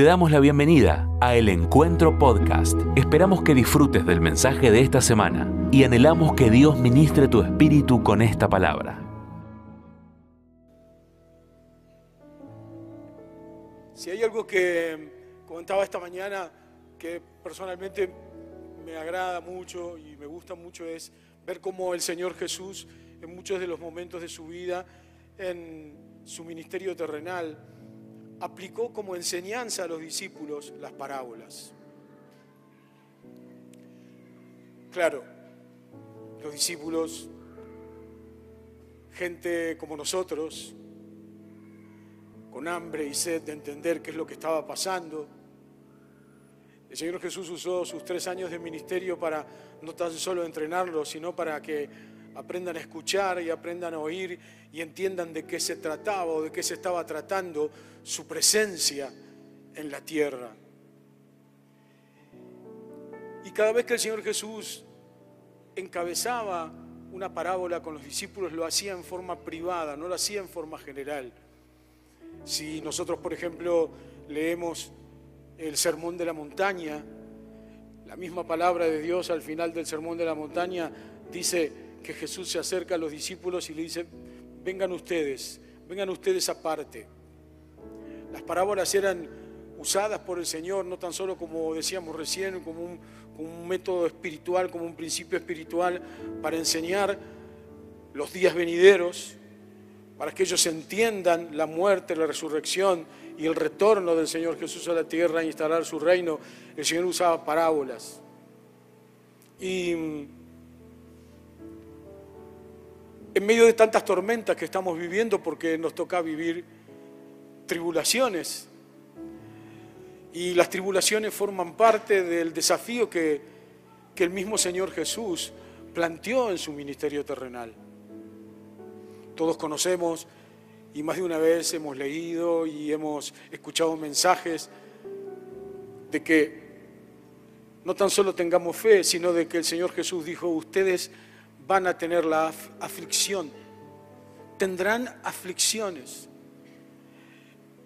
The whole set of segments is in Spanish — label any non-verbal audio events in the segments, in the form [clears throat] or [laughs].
Te damos la bienvenida a El Encuentro Podcast. Esperamos que disfrutes del mensaje de esta semana y anhelamos que Dios ministre tu espíritu con esta palabra. Si hay algo que comentaba esta mañana que personalmente me agrada mucho y me gusta mucho es ver cómo el Señor Jesús en muchos de los momentos de su vida, en su ministerio terrenal, aplicó como enseñanza a los discípulos las parábolas. Claro, los discípulos, gente como nosotros, con hambre y sed de entender qué es lo que estaba pasando. El Señor Jesús usó sus tres años de ministerio para no tan solo entrenarlos, sino para que aprendan a escuchar y aprendan a oír y entiendan de qué se trataba o de qué se estaba tratando su presencia en la tierra. Y cada vez que el Señor Jesús encabezaba una parábola con los discípulos, lo hacía en forma privada, no lo hacía en forma general. Si nosotros, por ejemplo, leemos el Sermón de la Montaña, la misma palabra de Dios al final del Sermón de la Montaña dice que Jesús se acerca a los discípulos y le dice, vengan ustedes, vengan ustedes aparte. Las parábolas eran usadas por el Señor no tan solo como decíamos recién, como un, como un método espiritual, como un principio espiritual para enseñar los días venideros, para que ellos entiendan la muerte, la resurrección y el retorno del Señor Jesús a la tierra e instalar su reino, el Señor usaba parábolas. Y en medio de tantas tormentas que estamos viviendo, porque nos toca vivir tribulaciones, y las tribulaciones forman parte del desafío que, que el mismo Señor Jesús planteó en su ministerio terrenal. Todos conocemos y más de una vez hemos leído y hemos escuchado mensajes de que no tan solo tengamos fe, sino de que el Señor Jesús dijo, ustedes van a tener la aflicción, tendrán aflicciones.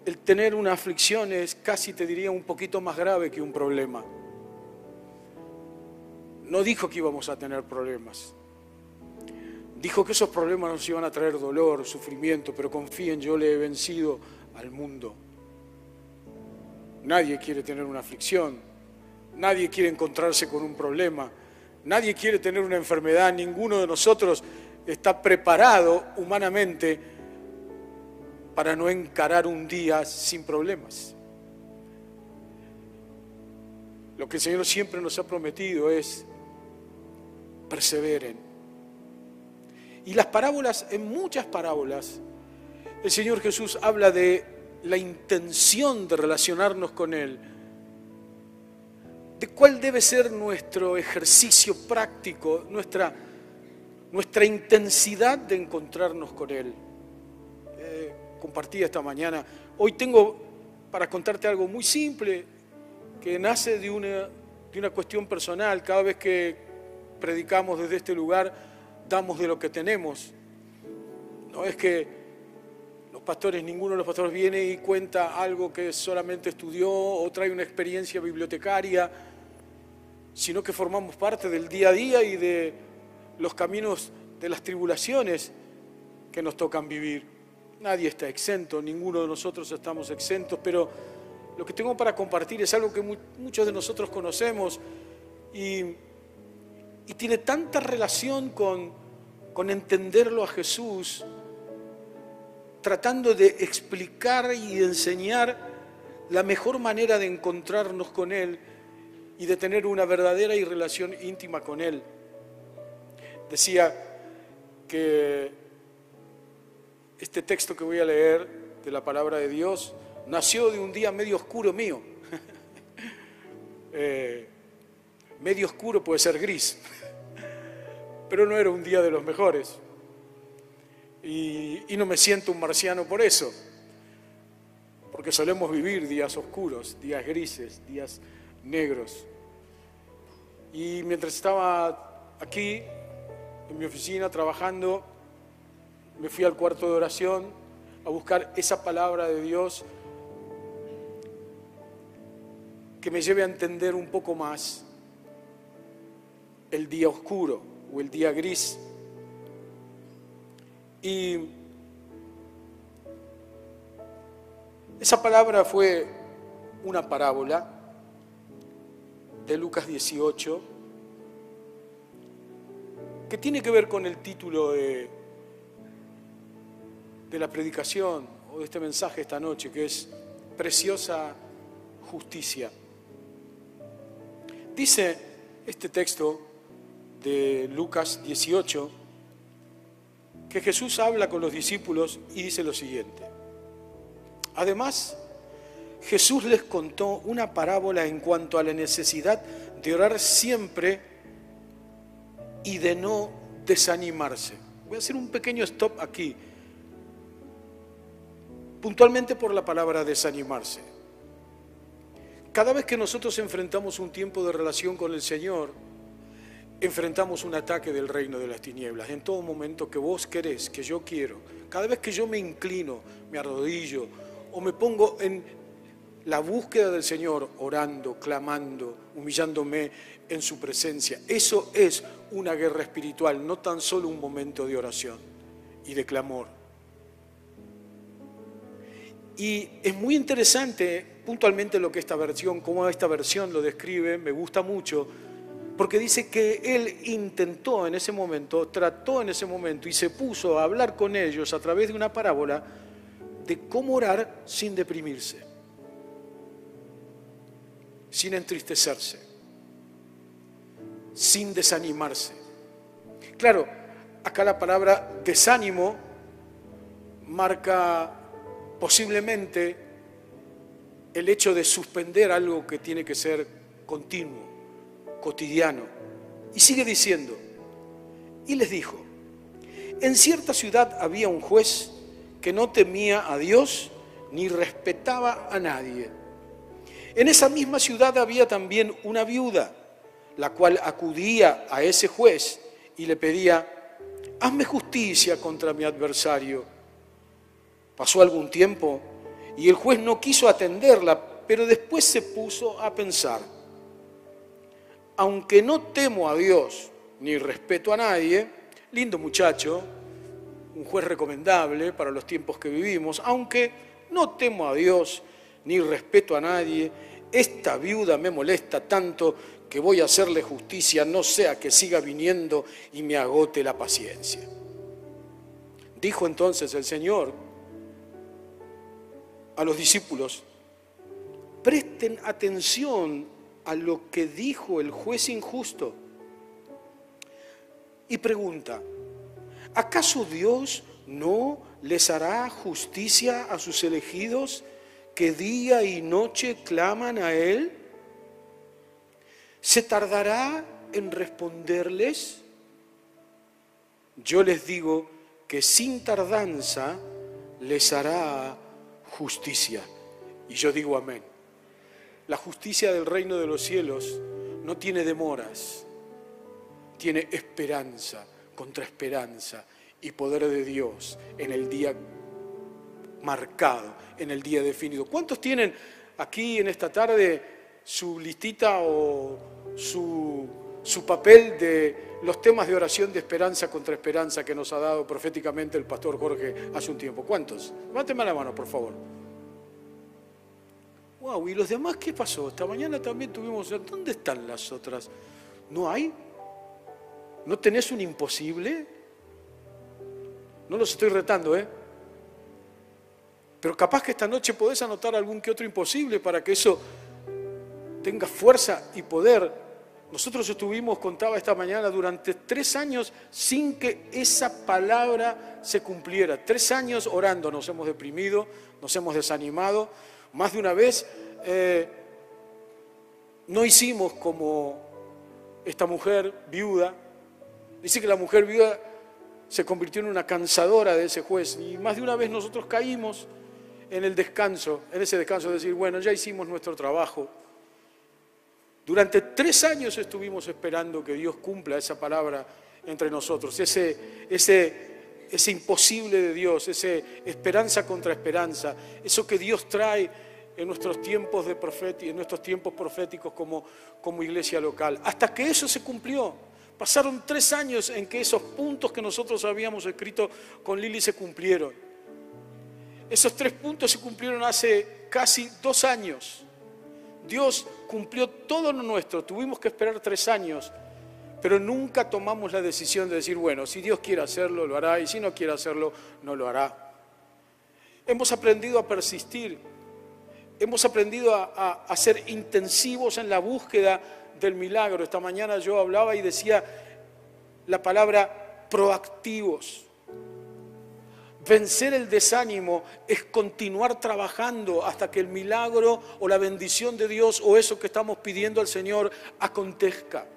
El tener una aflicción es casi, te diría, un poquito más grave que un problema. No dijo que íbamos a tener problemas. Dijo que esos problemas nos iban a traer dolor, sufrimiento, pero confíen, yo le he vencido al mundo. Nadie quiere tener una aflicción, nadie quiere encontrarse con un problema, nadie quiere tener una enfermedad, ninguno de nosotros está preparado humanamente para no encarar un día sin problemas. Lo que el Señor siempre nos ha prometido es perseveren, y las parábolas, en muchas parábolas, el Señor Jesús habla de la intención de relacionarnos con Él, de cuál debe ser nuestro ejercicio práctico, nuestra, intensidad de encontrarnos con Él. Eh, compartí esta mañana. Hoy tengo para contarte algo muy simple que nace de una, de una cuestión personal. Cada vez que predicamos desde este lugar, damos de lo que tenemos. No es que pastores, ninguno de los pastores viene y cuenta algo que solamente estudió o trae una experiencia bibliotecaria, sino que formamos parte del día a día y de los caminos de las tribulaciones que nos tocan vivir. Nadie está exento, ninguno de nosotros estamos exentos, pero lo que tengo para compartir es algo que muchos de nosotros conocemos y tiene tanta relación con entenderlo a Jesús, tratando de explicar y enseñar la mejor manera de encontrarnos con Él y de tener una verdadera y relación íntima con Él. Decía que este texto que voy a leer de la palabra de Dios nació de un día medio oscuro mío. [laughs] eh, medio oscuro puede ser gris, [laughs] pero no era un día de los mejores. Y, no me siento un marciano por eso, porque solemos vivir días oscuros, días grises, días negros. Y mientras estaba aquí, en mi oficina, trabajando, me fui al cuarto de oración a buscar esa palabra de Dios que me lleve a entender un poco más el día oscuro o el día gris. Y esa palabra fue una parábola de Lucas 18 que tiene que ver con el título de, de la predicación o de este mensaje esta noche, que es Preciosa Justicia. Dice este texto de Lucas 18 que Jesús habla con los discípulos y dice lo siguiente. Además, Jesús les contó una parábola en cuanto a la necesidad de orar siempre y de no desanimarse. Voy a hacer un pequeño stop aquí, puntualmente por la palabra desanimarse. Cada vez que nosotros enfrentamos un tiempo de relación con el Señor, enfrentamos un ataque del reino de las tinieblas. En todo momento que vos querés, que yo quiero, cada vez que yo me inclino, me arrodillo o me pongo en la búsqueda del Señor, orando, clamando, humillándome en su presencia, eso es una guerra espiritual, no tan solo un momento de oración y de clamor. Y es muy interesante puntualmente lo que esta versión, cómo esta versión lo describe, me gusta mucho, porque dice que él intentó en ese momento, trató en ese momento y se puso a hablar con ellos a través de una parábola de cómo orar sin deprimirse, sin entristecerse, sin desanimarse. Claro, acá la palabra desánimo marca posiblemente el hecho de suspender algo que tiene que ser continuo, cotidiano. Y sigue diciendo, y les dijo, en cierta ciudad había un juez que no temía a Dios ni respetaba a nadie. En esa misma ciudad había también una viuda, la cual acudía a ese juez y le pedía, hazme justicia contra mi adversario. Pasó algún tiempo y el juez no quiso atenderla, pero después se puso a pensar, aunque no temo a Dios ni respeto a nadie, lindo muchacho, un juez recomendable para los tiempos que vivimos, aunque no temo a Dios ni respeto a nadie, esta viuda me molesta tanto que voy a hacerle justicia, no sea que siga viniendo y me agote la paciencia. Dijo entonces el Señor, a los discípulos, presten atención a lo que dijo el juez injusto. Y pregunta, ¿acaso Dios no les hará justicia a sus elegidos que día y noche claman a Él? ¿Se tardará en responderles? Yo les digo que sin tardanza les hará justicia. Y yo digo amén. La justicia del reino de los cielos no tiene demoras, tiene esperanza contra esperanza y poder de Dios en el día marcado, en el día definido. ¿Cuántos tienen aquí en esta tarde su listita o su, su papel de los temas de oración de esperanza contra esperanza que nos ha dado proféticamente el pastor Jorge hace un tiempo. ¿Cuántos? Levánteme la mano, por favor. Wow, ¿y los demás qué pasó? Esta mañana también tuvimos. ¿Dónde están las otras? ¿No hay? ¿No tenés un imposible? No los estoy retando, ¿eh? Pero capaz que esta noche podés anotar algún que otro imposible para que eso tenga fuerza y poder nosotros estuvimos, contaba esta mañana, durante tres años sin que esa palabra se cumpliera. Tres años orando, nos hemos deprimido, nos hemos desanimado. Más de una vez eh, no hicimos como esta mujer viuda. Dice que la mujer viuda se convirtió en una cansadora de ese juez. Y más de una vez nosotros caímos en el descanso, en ese descanso de decir, bueno, ya hicimos nuestro trabajo durante tres años estuvimos esperando que Dios cumpla esa palabra entre nosotros, ese, ese, ese imposible de Dios, esa esperanza contra esperanza, eso que Dios trae en nuestros tiempos, de profeti- en nuestros tiempos proféticos como, como iglesia local. Hasta que eso se cumplió. Pasaron tres años en que esos puntos que nosotros habíamos escrito con Lili se cumplieron. Esos tres puntos se cumplieron hace casi dos años. Dios cumplió todo lo nuestro. Tuvimos que esperar tres años, pero nunca tomamos la decisión de decir, bueno, si Dios quiere hacerlo, lo hará, y si no quiere hacerlo, no lo hará. Hemos aprendido a persistir, hemos aprendido a, a- ser intensivos en la búsqueda del milagro. Esta mañana yo hablaba y decía la palabra proactivos. Vencer el desánimo es continuar trabajando hasta que el milagro o la bendición de Dios o eso que estamos pidiendo al Señor acontezca.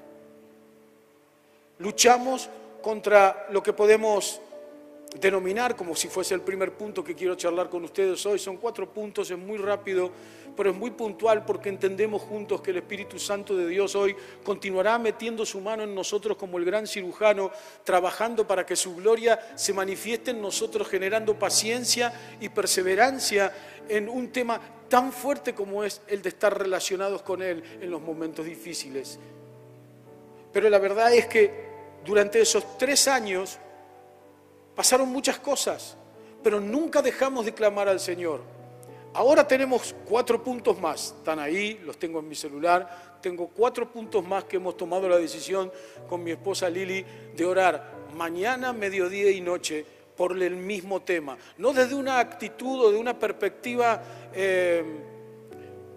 Luchamos contra lo que podemos denominar como si fuese el primer punto que quiero charlar con ustedes hoy. Son cuatro puntos, es muy rápido, pero es muy puntual porque entendemos juntos que el Espíritu Santo de Dios hoy continuará metiendo su mano en nosotros como el gran cirujano, trabajando para que su gloria se manifieste en nosotros, generando paciencia y perseverancia en un tema tan fuerte como es el de estar relacionados con Él en los momentos difíciles. Pero la verdad es que durante esos tres años pasaron muchas cosas, pero nunca dejamos de clamar al Señor. Ahora tenemos cuatro puntos más, están ahí, los tengo en mi celular, tengo cuatro puntos más que hemos tomado la decisión con mi esposa Lili de orar mañana, mediodía y noche por el mismo tema, no desde una actitud o de una perspectiva eh,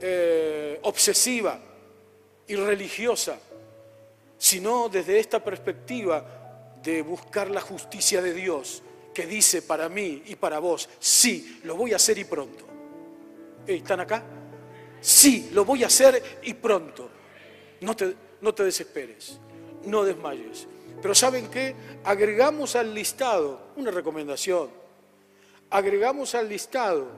eh, obsesiva y religiosa, sino desde esta perspectiva de buscar la justicia de Dios, que dice para mí y para vos, sí, lo voy a hacer y pronto. ¿Están acá? Sí, lo voy a hacer y pronto. No te, no te desesperes, no desmayes. Pero ¿saben qué? Agregamos al listado una recomendación. Agregamos al listado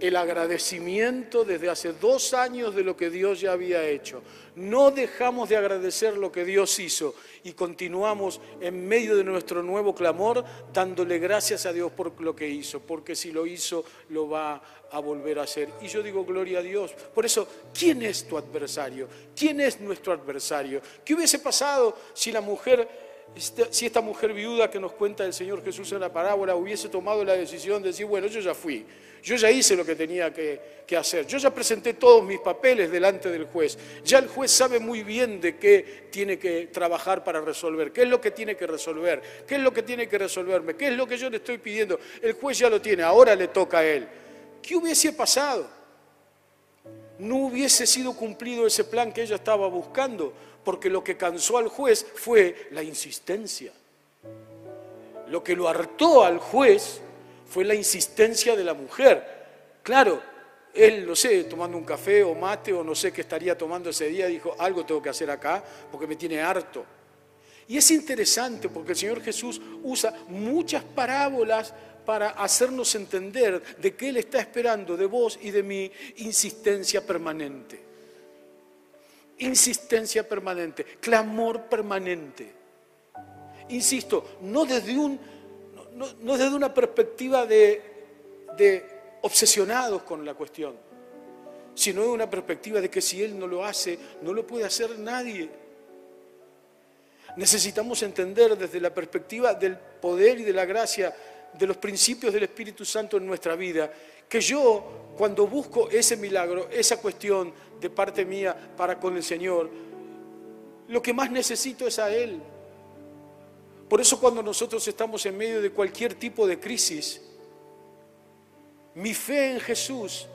el agradecimiento desde hace dos años de lo que Dios ya había hecho. No dejamos de agradecer lo que Dios hizo y continuamos en medio de nuestro nuevo clamor dándole gracias a Dios por lo que hizo, porque si lo hizo lo va a volver a hacer. Y yo digo gloria a Dios. Por eso, ¿quién es tu adversario? ¿Quién es nuestro adversario? ¿Qué hubiese pasado si la mujer esta- si esta mujer viuda que nos cuenta el Señor Jesús en la parábola hubiese tomado la decisión de decir, bueno, yo ya fui, yo ya hice lo que tenía que, hacer, yo ya presenté todos mis papeles delante del juez, ya el juez sabe muy bien de qué tiene que trabajar para resolver, qué es lo que tiene que resolver, qué es lo que tiene que resolverme, qué es lo que yo le estoy pidiendo, el juez ya lo tiene, ahora le toca a él. ¿Qué hubiese pasado? no hubiese sido cumplido ese plan que ella estaba buscando, porque lo que cansó al juez fue la insistencia. Lo que lo hartó al juez fue la insistencia de la mujer. Claro, él, no sé, tomando un café o mate o no sé qué estaría tomando ese día, dijo, algo tengo que hacer acá porque me tiene harto. Y es interesante porque el Señor Jesús usa muchas parábolas para hacernos entender de que Él está esperando de vos y de mi insistencia permanente. Insistencia permanente, clamor permanente. Insisto, no desde, un, no, no- desde una perspectiva de, de obsesionados con la cuestión, sino de una perspectiva de que si Él no lo hace, no lo puede hacer nadie. Necesitamos entender desde la perspectiva del poder y de la gracia, de los principios del Espíritu Santo en nuestra vida, que yo cuando busco ese milagro, esa cuestión de parte mía para con el Señor, lo que más necesito es a Él. Por eso cuando nosotros estamos en medio de cualquier tipo de crisis, mi fe en Jesús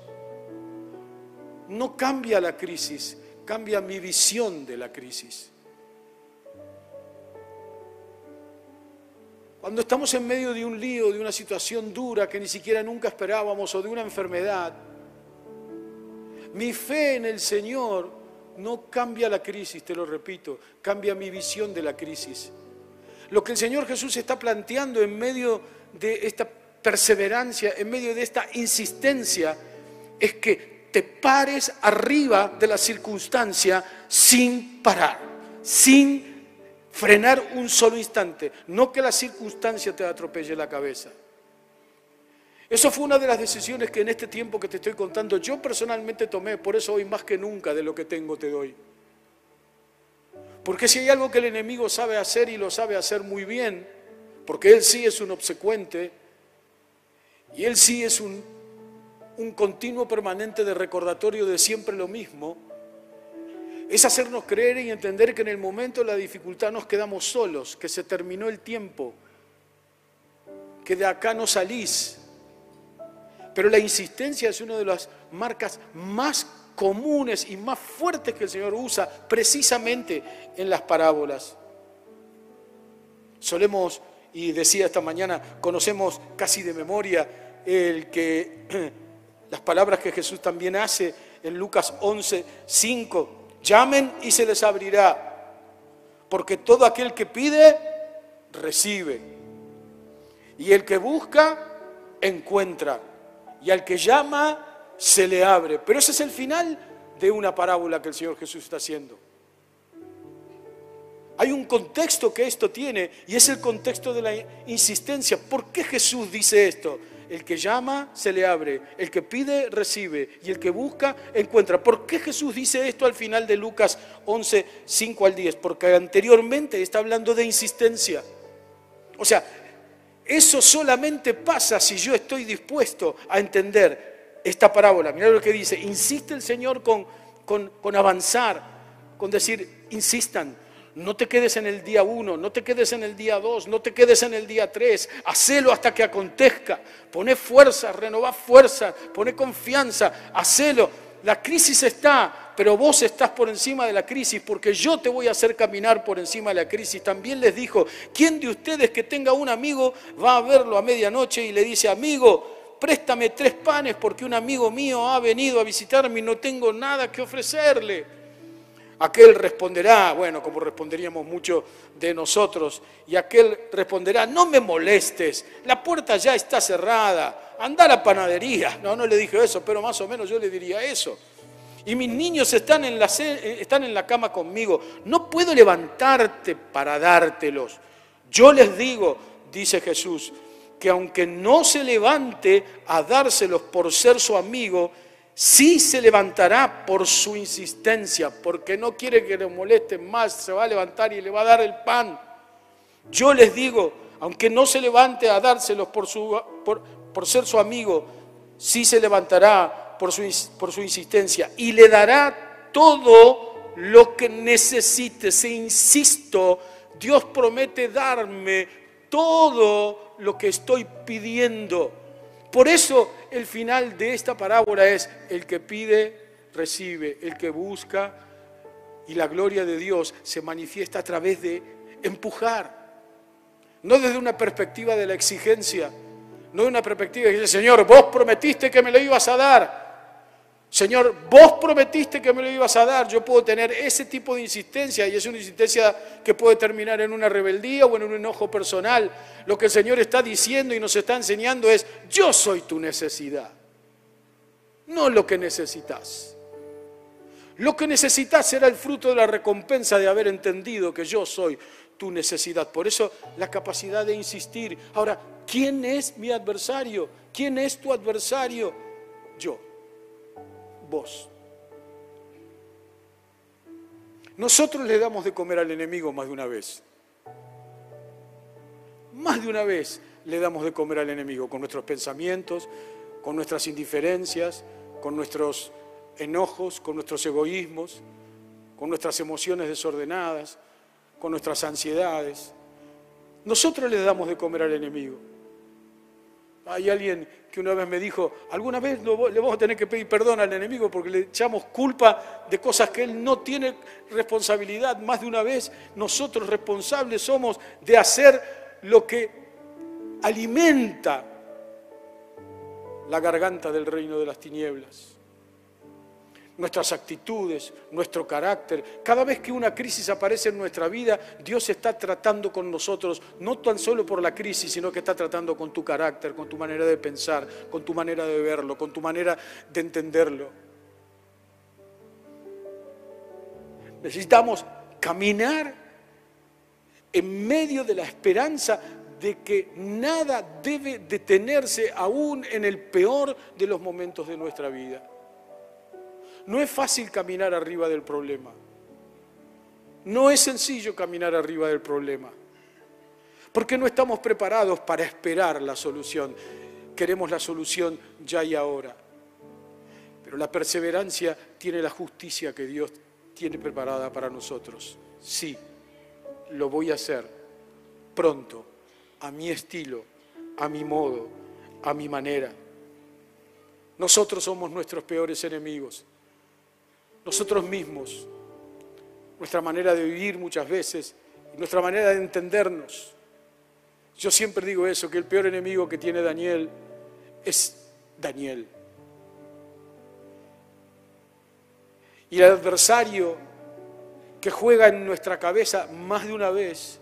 no cambia la crisis, cambia mi visión de la crisis. Cuando estamos en medio de un lío, de una situación dura que ni siquiera nunca esperábamos o de una enfermedad, mi fe en el Señor no cambia la crisis, te lo repito, cambia mi visión de la crisis. Lo que el Señor Jesús está planteando en medio de esta perseverancia, en medio de esta insistencia, es que te pares arriba de la circunstancia sin parar, sin frenar un solo instante, no que la circunstancia te atropelle la cabeza. Eso fue una de las decisiones que en este tiempo que te estoy contando yo personalmente tomé, por eso hoy más que nunca de lo que tengo te doy. Porque si hay algo que el enemigo sabe hacer y lo sabe hacer muy bien, porque él sí es un obsecuente y él sí es un, un continuo permanente de recordatorio de siempre lo mismo, es hacernos creer y entender que en el momento de la dificultad nos quedamos solos, que se terminó el tiempo, que de acá no salís. Pero la insistencia es una de las marcas más comunes y más fuertes que el Señor usa precisamente en las parábolas. Solemos, y decía esta mañana, conocemos casi de memoria el que [clears throat] las palabras que Jesús también hace en Lucas 11, 5, llamen y se les abrirá, porque todo aquel que pide, recibe, y el que busca, encuentra, y al que llama, se le abre. Pero ese es el final de una parábola que el Señor Jesús está haciendo. Hay un contexto que esto tiene y es el contexto de la insistencia. ¿Por qué Jesús dice esto? El que llama, se le abre. El que pide, recibe. Y el que busca, encuentra. ¿Por qué Jesús dice esto al final de Lucas 11, 5 al 10? Porque anteriormente está hablando de insistencia. O sea, eso solamente pasa si yo estoy dispuesto a entender esta parábola. Mirá lo que dice. Insiste el Señor con, con, avanzar, con decir, insistan. No te quedes en el día uno, no te quedes en el día dos, no te quedes en el día tres. Hacelo hasta que acontezca. Pone fuerza, renová fuerza, pone confianza, hacelo. La crisis está, pero vos estás por encima de la crisis porque yo te voy a hacer caminar por encima de la crisis. También les dijo, ¿quién de ustedes que tenga un amigo va a verlo a medianoche y le dice, amigo, préstame tres panes porque un amigo mío ha venido a visitarme y no tengo nada que ofrecerle. Aquel responderá, bueno, como responderíamos muchos de nosotros, y aquel responderá, no me molestes, la puerta ya está cerrada, anda a la panadería. No, no le dije eso, pero más o menos yo le diría eso. Y mis niños están en la, están en la cama conmigo, no puedo levantarte para dártelos. Yo les digo, dice Jesús, que aunque no se levante a dárselos por ser su amigo, sí se levantará por su insistencia, porque no quiere que le molesten más, se va a levantar y le va a dar el pan. Yo les digo, aunque no se levante a dárselos por, por, ser su amigo, sí se levantará por su, por su insistencia y le dará todo lo que necesite. Se insisto, Dios promete darme todo lo que estoy pidiendo. Por eso el final de esta parábola es, el que pide, recibe, el que busca, y la gloria de Dios se manifiesta a través de empujar, no desde una perspectiva de la exigencia, no de una perspectiva de dice, Señor, vos prometiste que me lo ibas a dar, Señor, vos prometiste que me lo ibas a dar. Yo puedo tener ese tipo de insistencia y es una insistencia que puede terminar en una rebeldía o en un enojo personal. Lo que el Señor está diciendo y nos está enseñando es, yo soy tu necesidad, no lo que necesitas. Lo que necesitas será el fruto de la recompensa de haber entendido que yo soy tu necesidad. Por eso la capacidad de insistir. Ahora, ¿quién es mi adversario? ¿Quién es tu adversario? Yo Nosotros le damos de comer al enemigo más de una vez. Más de una vez le damos de comer al enemigo con nuestros pensamientos, con nuestras indiferencias, con nuestros enojos, con nuestros egoísmos, con nuestras emociones desordenadas, con nuestras ansiedades. Nosotros le damos de comer al enemigo. Hay alguien que una vez me dijo, alguna vez le vamos a tener que pedir perdón al enemigo porque le echamos culpa de cosas que él no tiene responsabilidad. Más de una vez nosotros responsables somos de hacer lo que alimenta la garganta del reino de las tinieblas nuestras actitudes, nuestro carácter. Cada vez que una crisis aparece en nuestra vida, Dios está tratando con nosotros, no tan solo por la crisis, sino que está tratando con tu carácter, con tu manera de pensar, con tu manera de verlo, con tu manera de entenderlo. Necesitamos caminar en medio de la esperanza de que nada debe detenerse aún en el peor de los momentos de nuestra vida. No es fácil caminar arriba del problema. No es sencillo caminar arriba del problema. Porque no estamos preparados para esperar la solución. Queremos la solución ya y ahora. Pero la perseverancia tiene la justicia que Dios tiene preparada para nosotros. Sí, lo voy a hacer pronto, a mi estilo, a mi modo, a mi manera. Nosotros somos nuestros peores enemigos. Nosotros mismos, nuestra manera de vivir muchas veces, nuestra manera de entendernos. Yo siempre digo eso, que el peor enemigo que tiene Daniel es Daniel. Y el adversario que juega en nuestra cabeza más de una vez,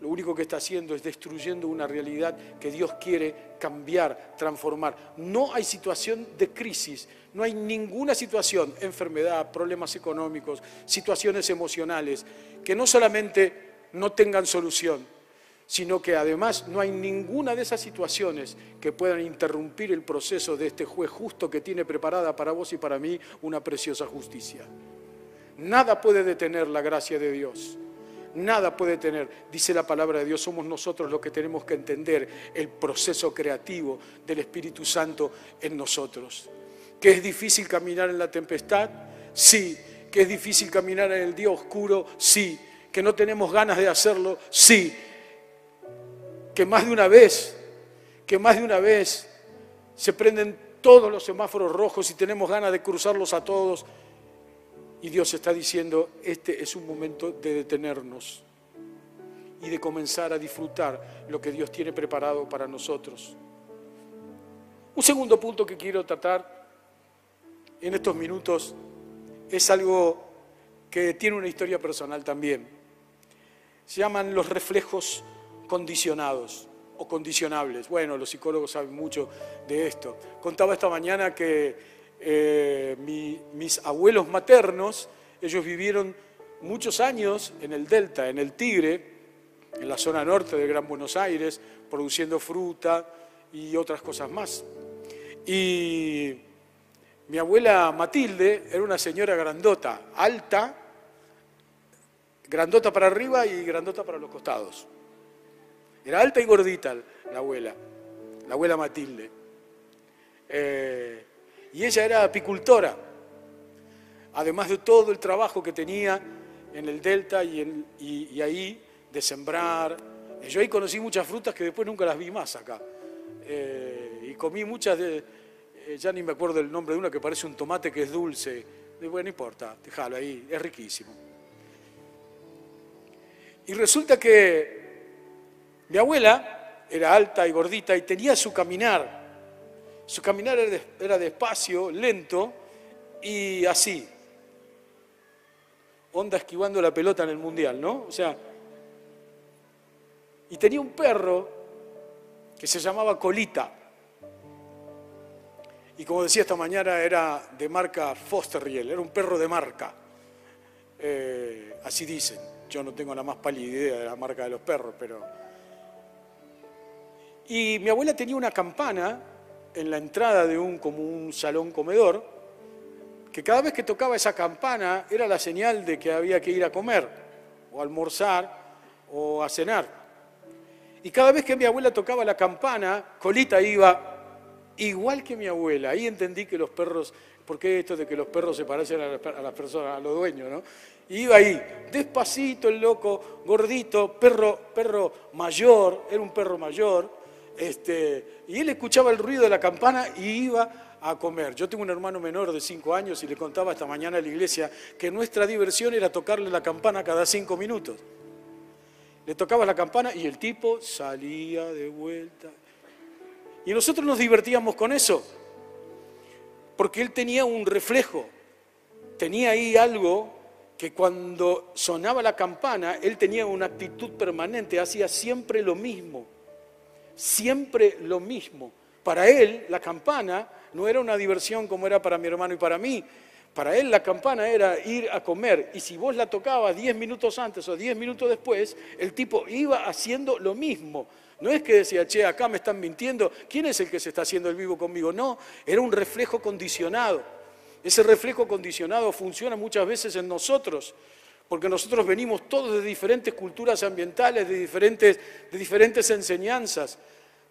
lo único que está haciendo es destruyendo una realidad que Dios quiere cambiar, transformar. No hay situación de crisis, no hay ninguna situación, enfermedad, problemas económicos, situaciones emocionales, que no solamente no tengan solución, sino que además no hay ninguna de esas situaciones que puedan interrumpir el proceso de este juez justo que tiene preparada para vos y para mí una preciosa justicia. Nada puede detener la gracia de Dios. Nada puede tener, dice la palabra de Dios, somos nosotros los que tenemos que entender el proceso creativo del Espíritu Santo en nosotros. ¿Que es difícil caminar en la tempestad? Sí. ¿Que es difícil caminar en el día oscuro? Sí. ¿Que no tenemos ganas de hacerlo? Sí que más de una vez, que más de una vez se prenden todos los semáforos rojos y tenemos ganas de cruzarlos a todos. Y Dios está diciendo, este es un momento de detenernos y de comenzar a disfrutar lo que Dios tiene preparado para nosotros. Un segundo punto que quiero tratar en estos minutos es algo que tiene una historia personal también. Se llaman los reflejos condicionados o condicionables. Bueno, los psicólogos saben mucho de esto. Contaba esta mañana que eh, mis abuelos maternos, ellos vivieron muchos años en el Delta, en el Tigre, en la zona norte de Gran Buenos Aires, produciendo fruta y otras cosas más. Y mi abuela Matilde era una señora grandota, alta, grandota para arriba y grandota para los costados. Era alta y gordita la abuela, la abuela Matilde. Eh, y ella era apicultora, además de todo el trabajo que tenía en el delta y, ahí de sembrar. Yo ahí conocí muchas frutas que después nunca las vi más acá. Eh, y comí muchas de, eh, ya ni me acuerdo el nombre de una que parece un tomate que es dulce. bueno, no importa, déjalo ahí, es riquísimo. Y resulta que mi abuela era alta y gordita y tenía su caminar. Su caminar era despacio, lento y así. Onda esquivando la pelota en el mundial, ¿no? O sea, y tenía un perro que se llamaba Colita. Y como decía esta mañana, era de marca Fosterriel, era un perro de marca. Eh, así dicen. Yo no tengo la más pálida idea de la marca de los perros, pero y mi abuela tenía una campana en la entrada de un, como un salón comedor, que cada vez que tocaba esa campana era la señal de que había que ir a comer, o almorzar, o a cenar. Y cada vez que mi abuela tocaba la campana, Colita iba igual que mi abuela. Ahí entendí que los perros, ¿por qué esto de que los perros se parecen a las personas, a los dueños, no? iba ahí, despacito el loco, gordito, perro, perro mayor, era un perro mayor, este, y él escuchaba el ruido de la campana y iba a comer. Yo tengo un hermano menor de cinco años y le contaba esta mañana a la iglesia que nuestra diversión era tocarle la campana cada cinco minutos. Le tocaba la campana y el tipo salía de vuelta. Y nosotros nos divertíamos con eso, porque él tenía un reflejo, tenía ahí algo que cuando sonaba la campana, él tenía una actitud permanente, hacía siempre lo mismo siempre lo mismo. Para él, la campana no era una diversión como era para mi hermano y para mí. Para él la campana era ir a comer y si vos la tocabas 10 minutos antes o 10 minutos después, el tipo iba haciendo lo mismo. No es que decía, che, acá me están mintiendo, ¿quién es el que se está haciendo el vivo conmigo? No, era un reflejo condicionado. Ese reflejo condicionado funciona muchas veces en nosotros, porque nosotros venimos todos de diferentes culturas ambientales, de diferentes, de diferentes enseñanzas,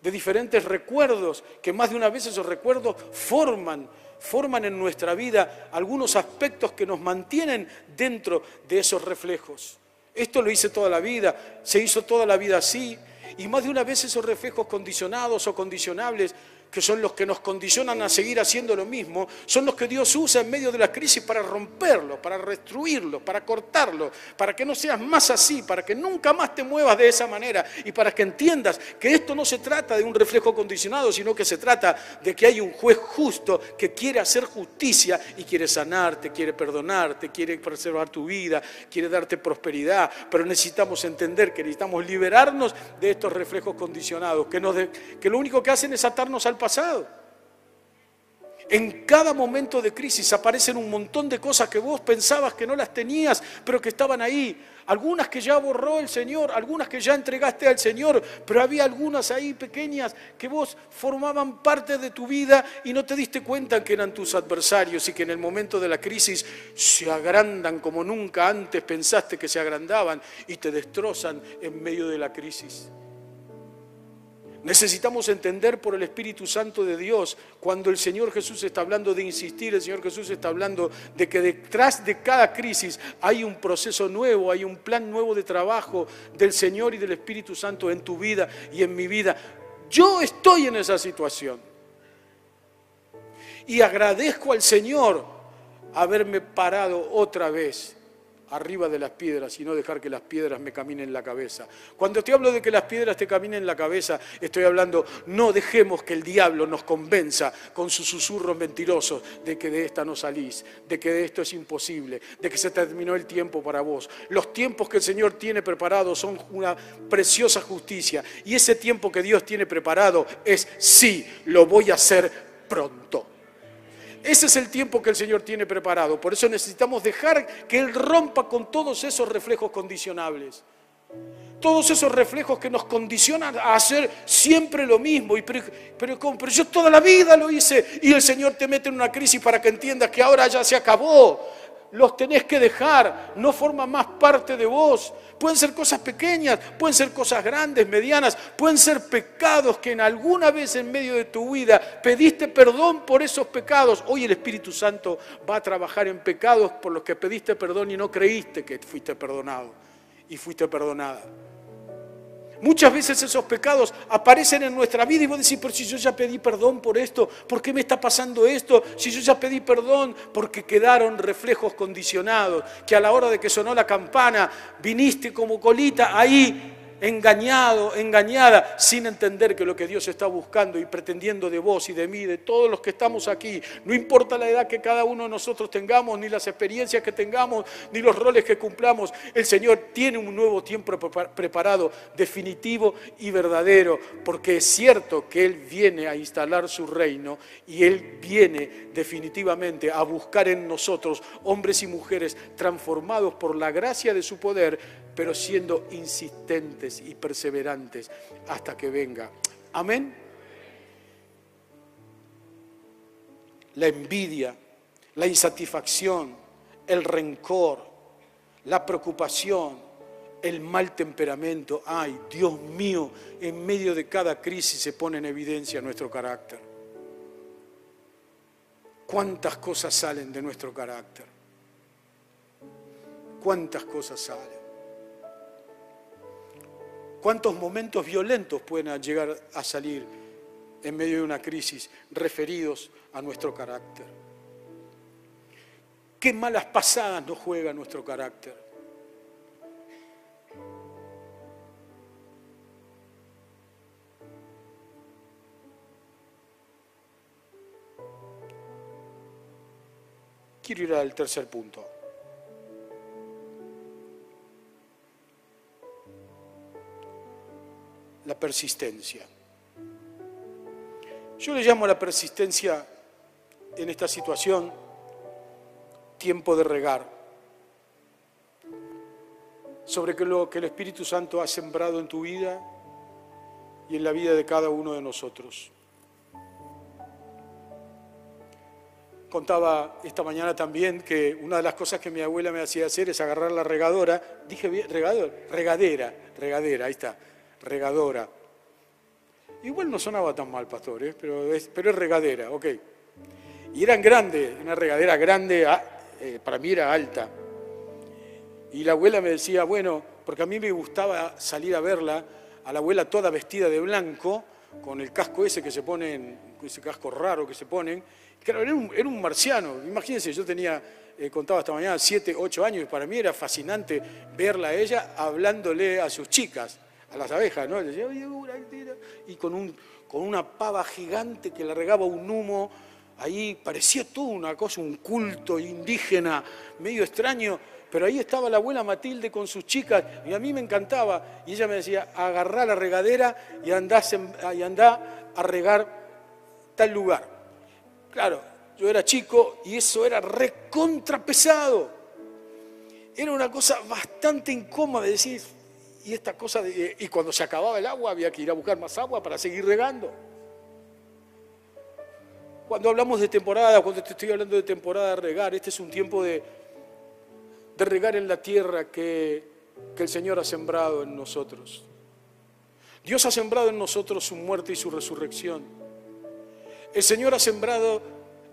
de diferentes recuerdos, que más de una vez esos recuerdos forman forman en nuestra vida algunos aspectos que nos mantienen dentro de esos reflejos. Esto lo hice toda la vida, se hizo toda la vida así, y más de una vez esos reflejos condicionados o condicionables que son los que nos condicionan a seguir haciendo lo mismo, son los que Dios usa en medio de la crisis para romperlo, para destruirlo, para cortarlo, para que no seas más así, para que nunca más te muevas de esa manera y para que entiendas que esto no se trata de un reflejo condicionado, sino que se trata de que hay un juez justo que quiere hacer justicia y quiere sanarte, quiere perdonarte, quiere preservar tu vida, quiere darte prosperidad, pero necesitamos entender que necesitamos liberarnos de estos reflejos condicionados, que, nos que lo único que hacen es atarnos al pasado. En cada momento de crisis aparecen un montón de cosas que vos pensabas que no las tenías, pero que estaban ahí. Algunas que ya borró el Señor, algunas que ya entregaste al Señor, pero había algunas ahí pequeñas que vos formaban parte de tu vida y no te diste cuenta que eran tus adversarios y que en el momento de la crisis se agrandan como nunca antes pensaste que se agrandaban y te destrozan en medio de la crisis. Necesitamos entender por el Espíritu Santo de Dios cuando el Señor Jesús está hablando de insistir, el Señor Jesús está hablando de que detrás de cada crisis hay un proceso nuevo, hay un plan nuevo de trabajo del Señor y del Espíritu Santo en tu vida y en mi vida. Yo estoy en esa situación y agradezco al Señor haberme parado otra vez arriba de las piedras y no dejar que las piedras me caminen en la cabeza. Cuando te hablo de que las piedras te caminen en la cabeza, estoy hablando, no dejemos que el diablo nos convenza con sus susurros mentirosos de que de esta no salís, de que de esto es imposible, de que se terminó el tiempo para vos. Los tiempos que el Señor tiene preparados son una preciosa justicia y ese tiempo que Dios tiene preparado es sí, lo voy a hacer pronto. Ese es el tiempo que el Señor tiene preparado. Por eso necesitamos dejar que Él rompa con todos esos reflejos condicionables. Todos esos reflejos que nos condicionan a hacer siempre lo mismo. Y pero, pero, yo toda la vida lo hice. Y el Señor te mete en una crisis para que entiendas que ahora ya se acabó los tenés que dejar, no forman más parte de vos. Pueden ser cosas pequeñas, pueden ser cosas grandes, medianas, pueden ser pecados que en alguna vez en medio de tu vida pediste perdón por esos pecados. Hoy el Espíritu Santo va a trabajar en pecados por los que pediste perdón y no creíste que fuiste perdonado y fuiste perdonada. Muchas veces esos pecados aparecen en nuestra vida y vos decís, pero si yo ya pedí perdón por esto, ¿por qué me está pasando esto? Si yo ya pedí perdón, porque quedaron reflejos condicionados, que a la hora de que sonó la campana viniste como colita ahí engañado, engañada, sin entender que lo que Dios está buscando y pretendiendo de vos y de mí, de todos los que estamos aquí, no importa la edad que cada uno de nosotros tengamos, ni las experiencias que tengamos, ni los roles que cumplamos, el Señor tiene un nuevo tiempo preparado, definitivo y verdadero, porque es cierto que Él viene a instalar su reino y Él viene definitivamente a buscar en nosotros hombres y mujeres transformados por la gracia de su poder, pero siendo insistentes y perseverantes hasta que venga. Amén. La envidia, la insatisfacción, el rencor, la preocupación, el mal temperamento. Ay, Dios mío, en medio de cada crisis se pone en evidencia nuestro carácter. ¿Cuántas cosas salen de nuestro carácter? ¿Cuántas cosas salen? ¿Cuántos momentos violentos pueden llegar a salir en medio de una crisis referidos a nuestro carácter? ¿Qué malas pasadas nos juega nuestro carácter? Quiero ir al tercer punto. La persistencia. Yo le llamo la persistencia en esta situación tiempo de regar, sobre lo que el Espíritu Santo ha sembrado en tu vida y en la vida de cada uno de nosotros. Contaba esta mañana también que una de las cosas que mi abuela me hacía hacer es agarrar la regadora, dije bien, regadora, regadera, regadera, ahí está, regadora. Igual no sonaba tan mal, pastor, ¿eh? pero, es, pero es regadera, ok. Y eran grandes, una regadera grande, ah, eh, para mí era alta. Y la abuela me decía, bueno, porque a mí me gustaba salir a verla, a la abuela toda vestida de blanco, con el casco ese que se ponen, ese casco raro que se ponen. Claro, era un, era un marciano. Imagínense, yo tenía, eh, contaba esta mañana, siete, ocho años, y para mí era fascinante verla a ella hablándole a sus chicas, a las abejas, ¿no? Y con, un, con una pava gigante que le regaba un humo ahí parecía todo una cosa, un culto indígena medio extraño, pero ahí estaba la abuela Matilde con sus chicas y a mí me encantaba. Y ella me decía, agarrá la regadera y andá, y andá a regar tal lugar. Claro, yo era chico y eso era recontrapesado. Era una cosa bastante incómoda de decir, y y cuando se acababa el agua había que ir a buscar más agua para seguir regando. Cuando hablamos de temporada, cuando te estoy hablando de temporada de regar, este es un tiempo de, de regar en la tierra que, que el Señor ha sembrado en nosotros. Dios ha sembrado en nosotros su muerte y su resurrección. El Señor ha sembrado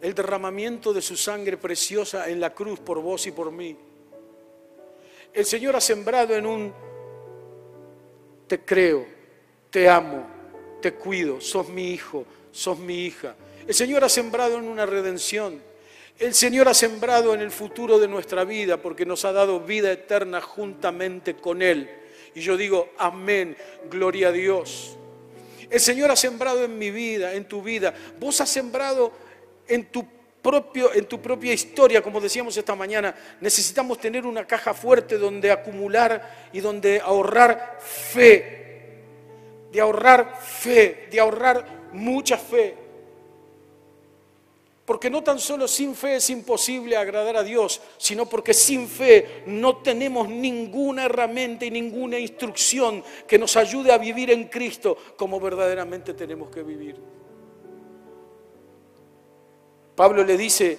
el derramamiento de su sangre preciosa en la cruz por vos y por mí. El Señor ha sembrado en un te creo, te amo, te cuido, sos mi hijo, sos mi hija. El Señor ha sembrado en una redención. El Señor ha sembrado en el futuro de nuestra vida porque nos ha dado vida eterna juntamente con Él. Y yo digo, amén, gloria a Dios. El Señor ha sembrado en mi vida, en tu vida. Vos has sembrado en tu, en tu propia historia, como decíamos esta mañana. Necesitamos tener una caja fuerte donde acumular y donde ahorrar fe. De ahorrar fe, de ahorrar mucha fe. Porque no tan solo sin fe es imposible agradar a Dios, sino porque sin fe no tenemos ninguna herramienta y ninguna instrucción que nos ayude a vivir en Cristo como verdaderamente tenemos que vivir. Pablo le dice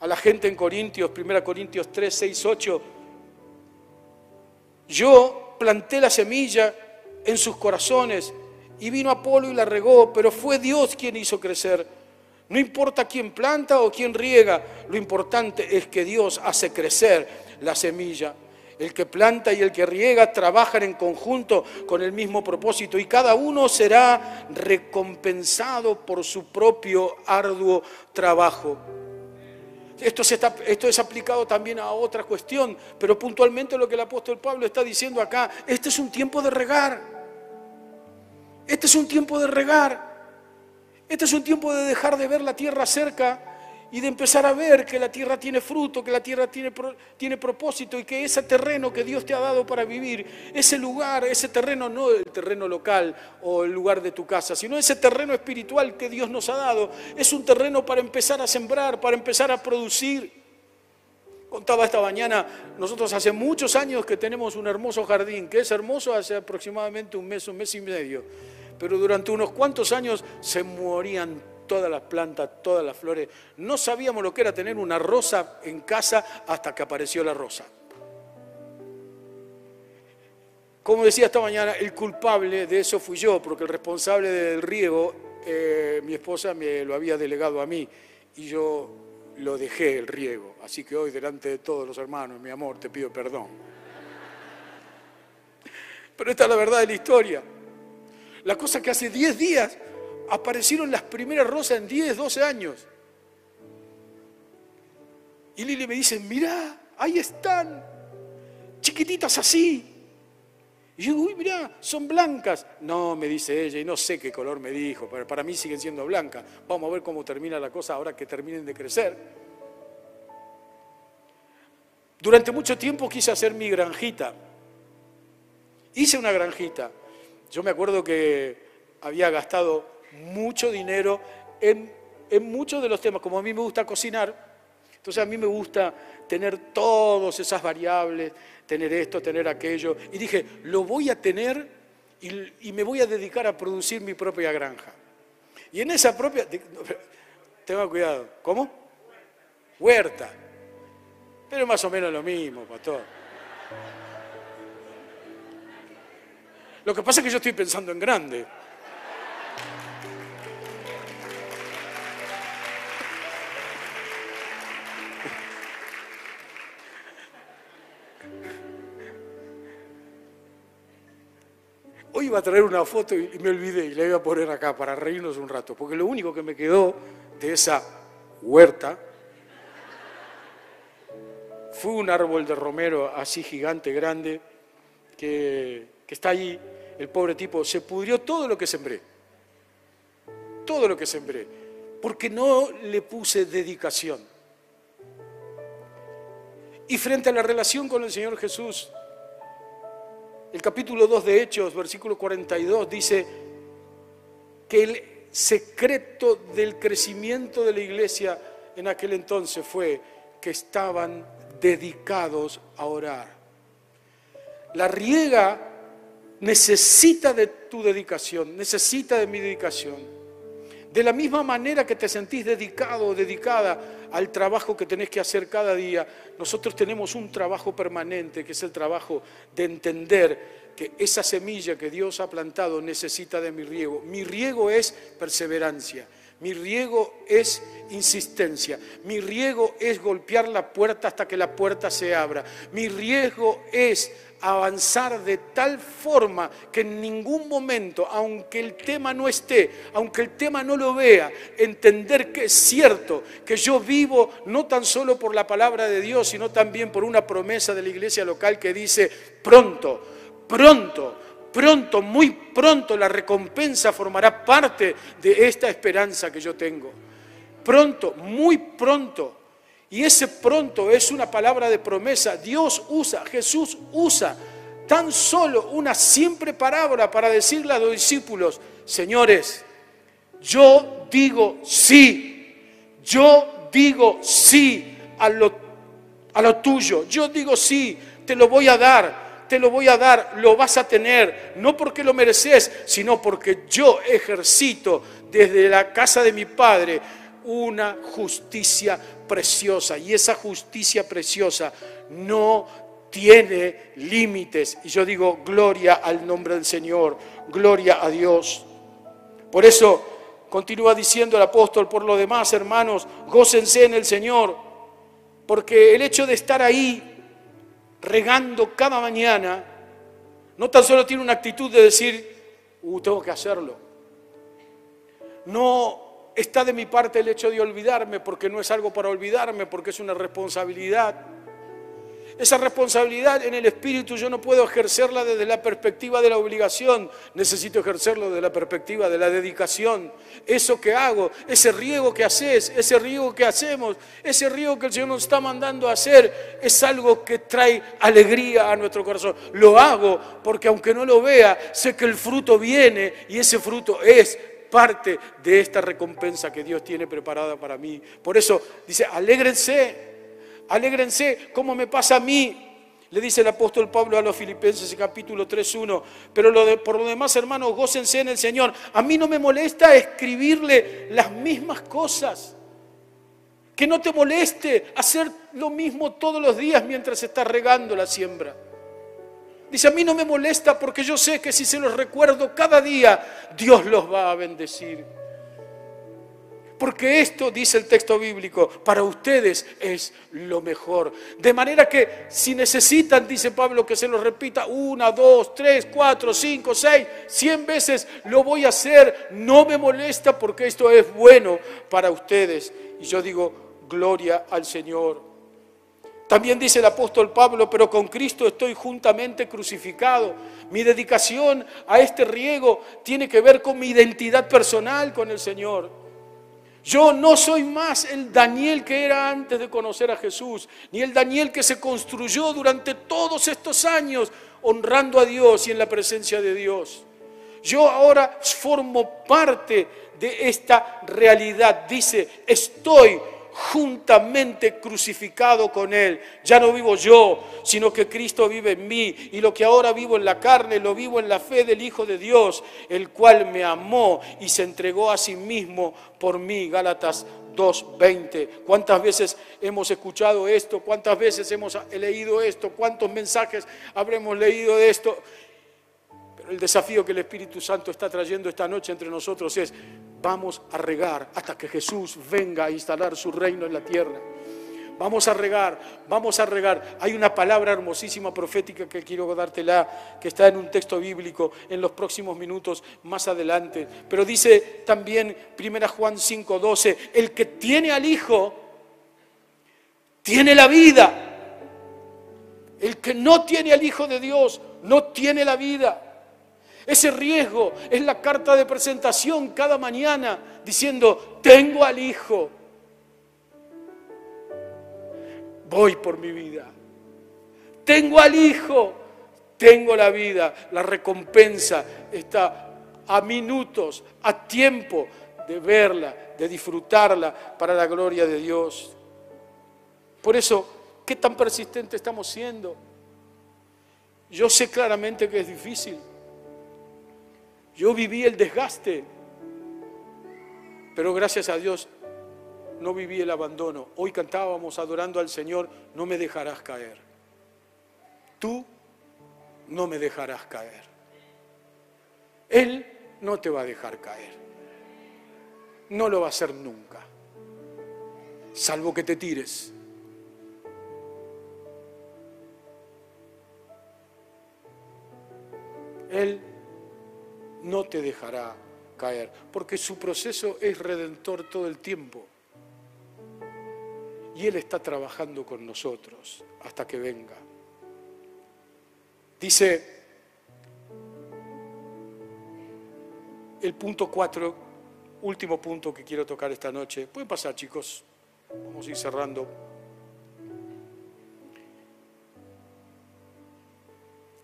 a la gente en Corintios, 1 Corintios 3, 6, 8, yo planté la semilla en sus corazones y vino Apolo y la regó, pero fue Dios quien hizo crecer. No importa quién planta o quién riega, lo importante es que Dios hace crecer la semilla. El que planta y el que riega trabajan en conjunto con el mismo propósito y cada uno será recompensado por su propio arduo trabajo. Esto, esto, es aplicado también a otra cuestión, pero puntualmente lo que el apóstol Pablo está diciendo acá, este es un tiempo de regar. Este es un tiempo de regar. Este es un tiempo de dejar de ver la tierra cerca y de empezar a ver que la tierra tiene fruto, que la tierra tiene, tiene propósito y que ese terreno que Dios te ha dado para vivir, ese lugar, ese terreno, no el terreno local o el lugar de tu casa, sino ese terreno espiritual que Dios nos ha dado, es un terreno para empezar a sembrar, para empezar a producir. Contaba esta mañana, nosotros hace muchos años que tenemos un hermoso jardín, que es hermoso hace aproximadamente un mes, un mes y medio pero durante unos cuantos años se morían todas las plantas, todas las flores. No sabíamos lo que era tener una rosa en casa hasta que apareció la rosa. Como decía esta mañana, el culpable de eso fui yo, porque el responsable del riego, eh, mi esposa me lo había delegado a mí y yo lo dejé el riego. Así que hoy, delante de todos los hermanos, mi amor, te pido perdón. Pero esta es la verdad de la historia. La cosa que hace 10 días aparecieron las primeras rosas en 10, 12 años. Y Lili me dice, mirá, ahí están, chiquititas así. Y yo, uy, mirá, son blancas. No, me dice ella, y no sé qué color me dijo, pero para mí siguen siendo blancas. Vamos a ver cómo termina la cosa ahora que terminen de crecer. Durante mucho tiempo quise hacer mi granjita. Hice una granjita. Yo me acuerdo que había gastado mucho dinero en, muchos de los temas. Como a mí me gusta cocinar, Entonces a mí me gusta tener todas esas variables, tener esto, tener aquello. Y dije, lo voy a tener y, me voy a dedicar a producir mi propia granja. Y en esa propia... Tenga cuidado. ¿Cómo? Huerta. Pero más o menos lo mismo, pastor. Lo que pasa es que yo estoy pensando en grande. A traer una foto y me olvidé y la iba a poner acá para reírnos un rato, porque lo único que me quedó de esa huerta fue un árbol de romero así gigante, grande, que, que está allí. El pobre tipo se pudrió todo lo que sembré, todo lo que sembré, porque no le puse dedicación. Y frente a la relación con el Señor Jesús, el capítulo 2 de Hechos, versículo 42, dice que el secreto del crecimiento de la iglesia en aquel entonces fue que estaban dedicados a orar. La riega necesita de tu dedicación, necesita de mi dedicación. De la misma manera que te sentís dedicado o dedicada al trabajo que tenés que hacer cada día, nosotros tenemos un trabajo permanente, que es el trabajo de entender que esa semilla que Dios ha plantado necesita de mi riego. Mi riego es perseverancia. Mi riego es insistencia. Mi riego es golpear la puerta hasta que la puerta se abra. Mi riego es avanzar de tal forma que en ningún momento, aunque el tema no esté, aunque el tema no lo vea, entender que es cierto que yo vivo no tan solo por la palabra de Dios, sino también por una promesa de la iglesia local que dice, pronto, pronto, pronto, muy pronto la recompensa formará parte de esta esperanza que yo tengo. Pronto, muy pronto. Y ese pronto es una palabra de promesa. Dios usa, Jesús usa tan solo una simple palabra para decirle a los discípulos, señores, yo digo sí, yo digo sí a lo, a lo tuyo, yo digo sí, te lo voy a dar, te lo voy a dar, lo vas a tener, no porque lo mereces, sino porque yo ejercito desde la casa de mi Padre una justicia preciosa y esa justicia preciosa no tiene límites. Y yo digo, gloria al nombre del Señor, gloria a Dios. Por eso continúa diciendo el apóstol, por lo demás, hermanos, gócense en el Señor, porque el hecho de estar ahí regando cada mañana, no tan solo tiene una actitud de decir, uh, tengo que hacerlo. No está de mi parte el hecho de olvidarme, porque no es algo para olvidarme, porque es una responsabilidad. Esa responsabilidad en el espíritu yo no puedo ejercerla desde la perspectiva de la obligación, necesito ejercerlo desde la perspectiva de la dedicación. Eso que hago, ese riego que haces, ese riego que hacemos, ese riego que el Señor nos está mandando a hacer, es algo que trae alegría a nuestro corazón. Lo hago porque aunque no lo vea, sé que el fruto viene y ese fruto es parte de esta recompensa que Dios tiene preparada para mí. Por eso dice, alégrense, alégrense como me pasa a mí. Le dice el apóstol Pablo a los filipenses en capítulo 3.1, pero por lo demás, hermanos, gócense en el Señor. A mí no me molesta escribirle las mismas cosas. Que no te moleste hacer lo mismo todos los días mientras estás regando la siembra. Dice, a mí no me molesta porque yo sé que si se los recuerdo cada día, Dios los va a bendecir. Porque esto, dice el texto bíblico, para ustedes es lo mejor. De manera que si necesitan, dice Pablo, que se los repita una, dos, tres, cuatro, cinco, seis, cien veces, lo voy a hacer. No me molesta porque esto es bueno para ustedes. Y yo digo, gloria al Señor. También dice el apóstol Pablo, pero con Cristo estoy juntamente crucificado. Mi dedicación a este riego tiene que ver con mi identidad personal con el Señor. Yo no soy más el Daniel que era antes de conocer a Jesús, ni el Daniel que se construyó durante todos estos años honrando a Dios y en la presencia de Dios. Yo ahora formo parte de esta realidad. Dice, estoy juntamente crucificado con Él. Ya no vivo yo, sino que Cristo vive en mí. Y lo que ahora vivo en la carne, lo vivo en la fe del Hijo de Dios, el cual me amó y se entregó a sí mismo por mí. Gálatas 2.20. ¿Cuántas veces hemos escuchado esto? ¿Cuántas veces hemos leído esto? ¿Cuántos mensajes habremos leído de esto? Pero el desafío que el Espíritu Santo está trayendo esta noche entre nosotros es, vamos a regar hasta que Jesús venga a instalar su reino en la tierra. Vamos a regar, vamos a regar. Hay una palabra hermosísima profética que quiero dártela, que está en un texto bíblico en los próximos minutos más adelante. Pero dice también 1 Juan 5:12, el que tiene al Hijo, tiene la vida. El que no tiene al Hijo de Dios, no tiene la vida. Ese riesgo es la carta de presentación cada mañana diciendo, tengo al Hijo voy por mi vida. Tengo al Hijo, tengo la vida, la recompensa está a minutos, a tiempo de verla, de disfrutarla para la gloria de Dios. Por eso, ¿qué tan persistente estamos siendo? Yo sé claramente que es difícil. Yo viví el desgaste, pero gracias a Dios no viví el abandono. Hoy cantábamos adorando al Señor, no me dejarás caer. Tú no me dejarás caer. Él no te va a dejar caer. No lo va a hacer nunca. Salvo que te tires. Él no te dejará caer, porque su proceso es redentor todo el tiempo. Y Él está trabajando con nosotros hasta que venga. Dice el punto cuatro, último punto que quiero tocar esta noche. Pueden pasar, chicos. Vamos a ir cerrando.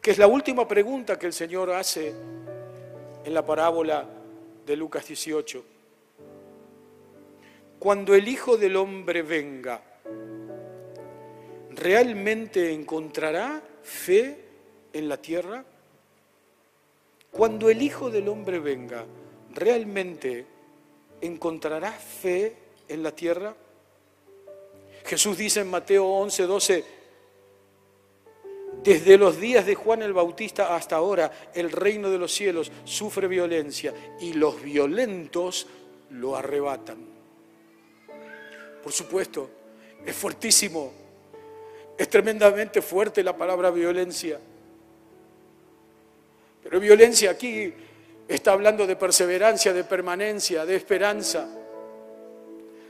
Que es la última pregunta que el Señor hace en la parábola de Lucas 18 cuando el Hijo del Hombre venga, ¿realmente encontrará fe en la tierra? Cuando el Hijo del Hombre venga, ¿realmente encontrará fe en la tierra? Jesús dice en Mateo 11, 12, desde los días de Juan el Bautista hasta ahora, el reino de los cielos sufre violencia y los violentos lo arrebatan. Por supuesto, es fuertísimo, es tremendamente fuerte la palabra violencia. Pero violencia aquí está hablando de perseverancia, de permanencia, de esperanza,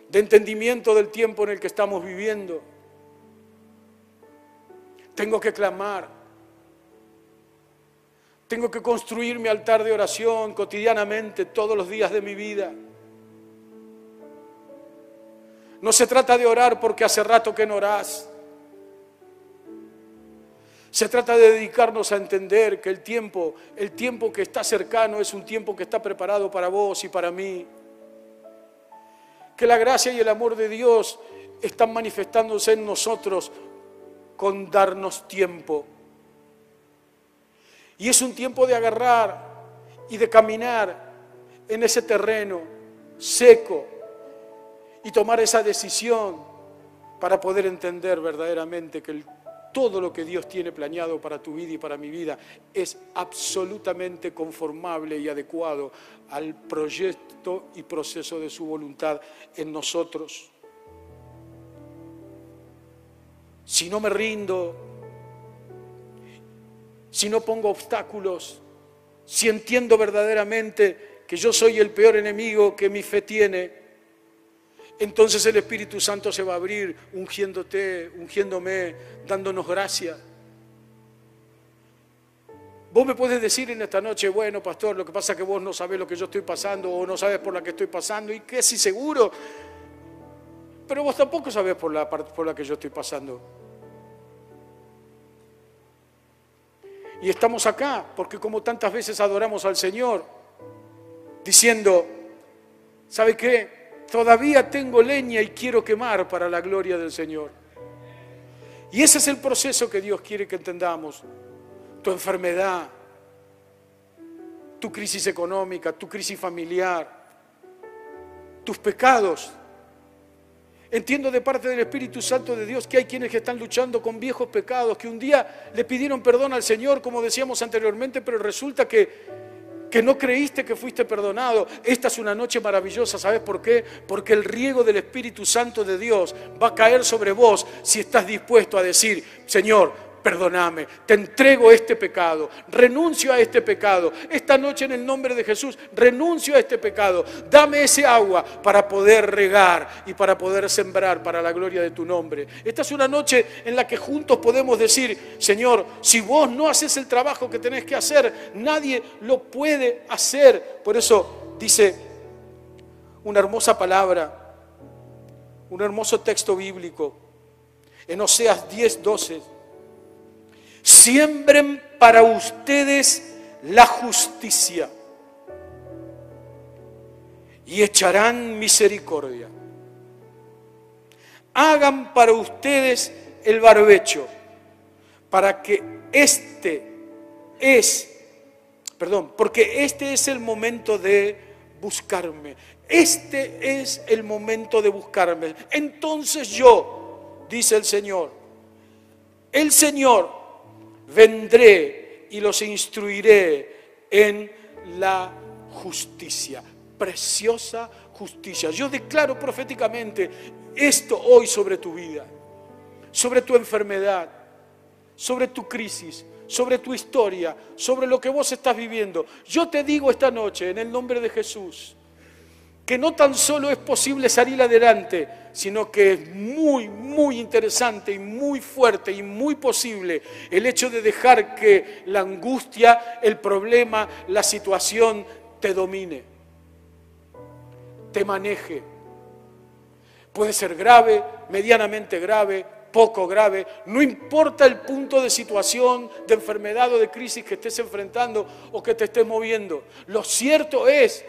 de entendimiento del tiempo en el que estamos viviendo. Tengo que clamar. Tengo que construir mi altar de oración cotidianamente todos los días de mi vida. No se trata de orar porque hace rato que no orás. Se trata de dedicarnos a entender que el tiempo, el tiempo que está cercano es un tiempo que está preparado para vos y para mí. Que la gracia y el amor de Dios están manifestándose en nosotros con darnos tiempo. Y es un tiempo de agarrar y de caminar en ese terreno seco, y tomar esa decisión para poder entender verdaderamente que todo lo que Dios tiene planeado para tu vida y para mi vida es absolutamente conformable y adecuado al proyecto y proceso de su voluntad en nosotros. Si no me rindo, si no pongo obstáculos, si entiendo verdaderamente que yo soy el peor enemigo que mi fe tiene, entonces el Espíritu Santo se va a abrir ungiéndote, ungiéndome, dándonos gracia. Vos me puedes decir en esta noche, bueno, pastor, lo que pasa es que vos no sabés lo que yo estoy pasando o no sabes por la que estoy pasando y que sí seguro. Pero vos tampoco sabés por la, por la que yo estoy pasando. Y estamos acá porque como tantas veces adoramos al Señor, diciendo, ¿sabe qué? todavía tengo leña y quiero quemar para la gloria del Señor. Y ese es el proceso que Dios quiere que entendamos. Tu enfermedad, tu crisis económica, tu crisis familiar, tus pecados. Entiendo de parte del Espíritu Santo de Dios que hay quienes están luchando con viejos pecados, que un día le pidieron perdón al Señor, como decíamos anteriormente, pero resulta que, que no creíste que fuiste perdonado. Esta es una noche maravillosa, ¿sabes por qué? Porque el riego del Espíritu Santo de Dios va a caer sobre vos si estás dispuesto a decir, Señor, perdóname, te entrego este pecado, renuncio a este pecado. Esta noche en el nombre de Jesús, renuncio a este pecado. Dame ese agua para poder regar y para poder sembrar para la gloria de tu nombre. Esta es una noche en la que juntos podemos decir, Señor, si vos no haces el trabajo que tenés que hacer, nadie lo puede hacer. Por eso dice una hermosa palabra, un hermoso texto bíblico. En Oseas 10, 12 siembren para ustedes la justicia y echarán misericordia. Hagan para ustedes el barbecho, para que este es, perdón, porque este es el momento de buscarme. Este es el momento de buscarme. Entonces yo, dice el Señor, el Señor vendré y los instruiré en la justicia. Preciosa justicia. Yo declaro proféticamente esto hoy sobre tu vida, sobre tu enfermedad, sobre tu crisis, sobre tu historia, sobre lo que vos estás viviendo. Yo te digo esta noche, en el nombre de Jesús, que no tan solo es posible salir adelante, sino que es muy, muy interesante y muy fuerte y muy posible el hecho de dejar que la angustia, el problema, la situación te domine, te maneje. Puede ser grave, medianamente grave, poco grave, no importa el punto de situación, de enfermedad o de crisis que estés enfrentando o que te estés moviendo. Lo cierto es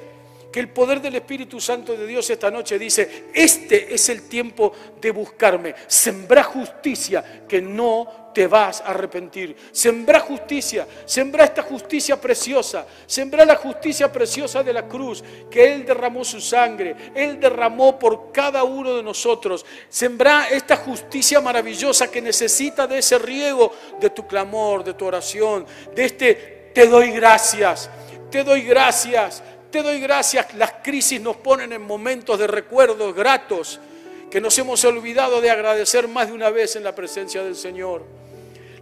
que el poder del Espíritu Santo de Dios esta noche dice, este es el tiempo de buscarme. Sembra justicia que no te vas a arrepentir. Sembra justicia, sembra esta justicia preciosa, sembra la justicia preciosa de la cruz, que Él derramó su sangre, Él derramó por cada uno de nosotros. Sembra esta justicia maravillosa que necesita de ese riego de tu clamor, de tu oración, de este te doy gracias, te doy gracias te doy gracias, las crisis nos ponen en momentos de recuerdos gratos que nos hemos olvidado de agradecer más de una vez en la presencia del Señor.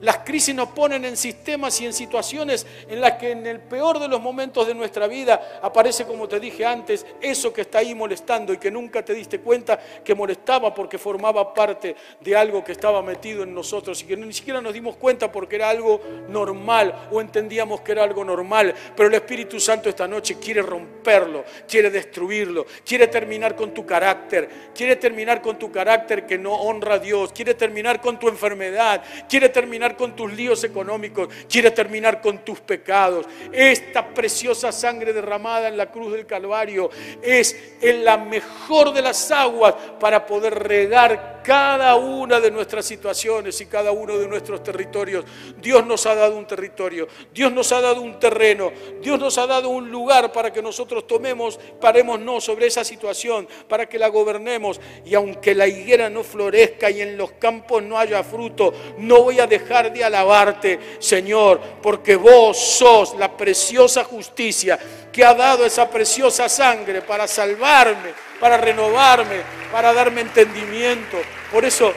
Las crisis nos ponen en sistemas y en situaciones en las que en el peor de los momentos de nuestra vida aparece, como te dije antes, eso que está ahí molestando y que nunca te diste cuenta que molestaba porque formaba parte de algo que estaba metido en nosotros y que ni siquiera nos dimos cuenta porque era algo normal o entendíamos que era algo normal. Pero el Espíritu Santo esta noche quiere romperlo, quiere destruirlo, quiere terminar con tu carácter, quiere terminar con tu carácter que no honra a Dios, quiere terminar con tu enfermedad, quiere terminar con tus líos económicos, quiere terminar con tus pecados. Esta preciosa sangre derramada en la cruz del Calvario es en la mejor de las aguas para poder regar cada una de nuestras situaciones y cada uno de nuestros territorios. Dios nos ha dado un territorio, Dios nos ha dado un terreno, Dios nos ha dado un lugar para que nosotros tomemos, parémonos sobre esa situación, para que la gobernemos. Y aunque la higuera no florezca y en los campos no haya fruto, no voy a dejar de alabarte, Señor, porque vos sos la preciosa justicia que ha dado esa preciosa sangre para salvarme, para renovarme, para darme entendimiento. Por eso,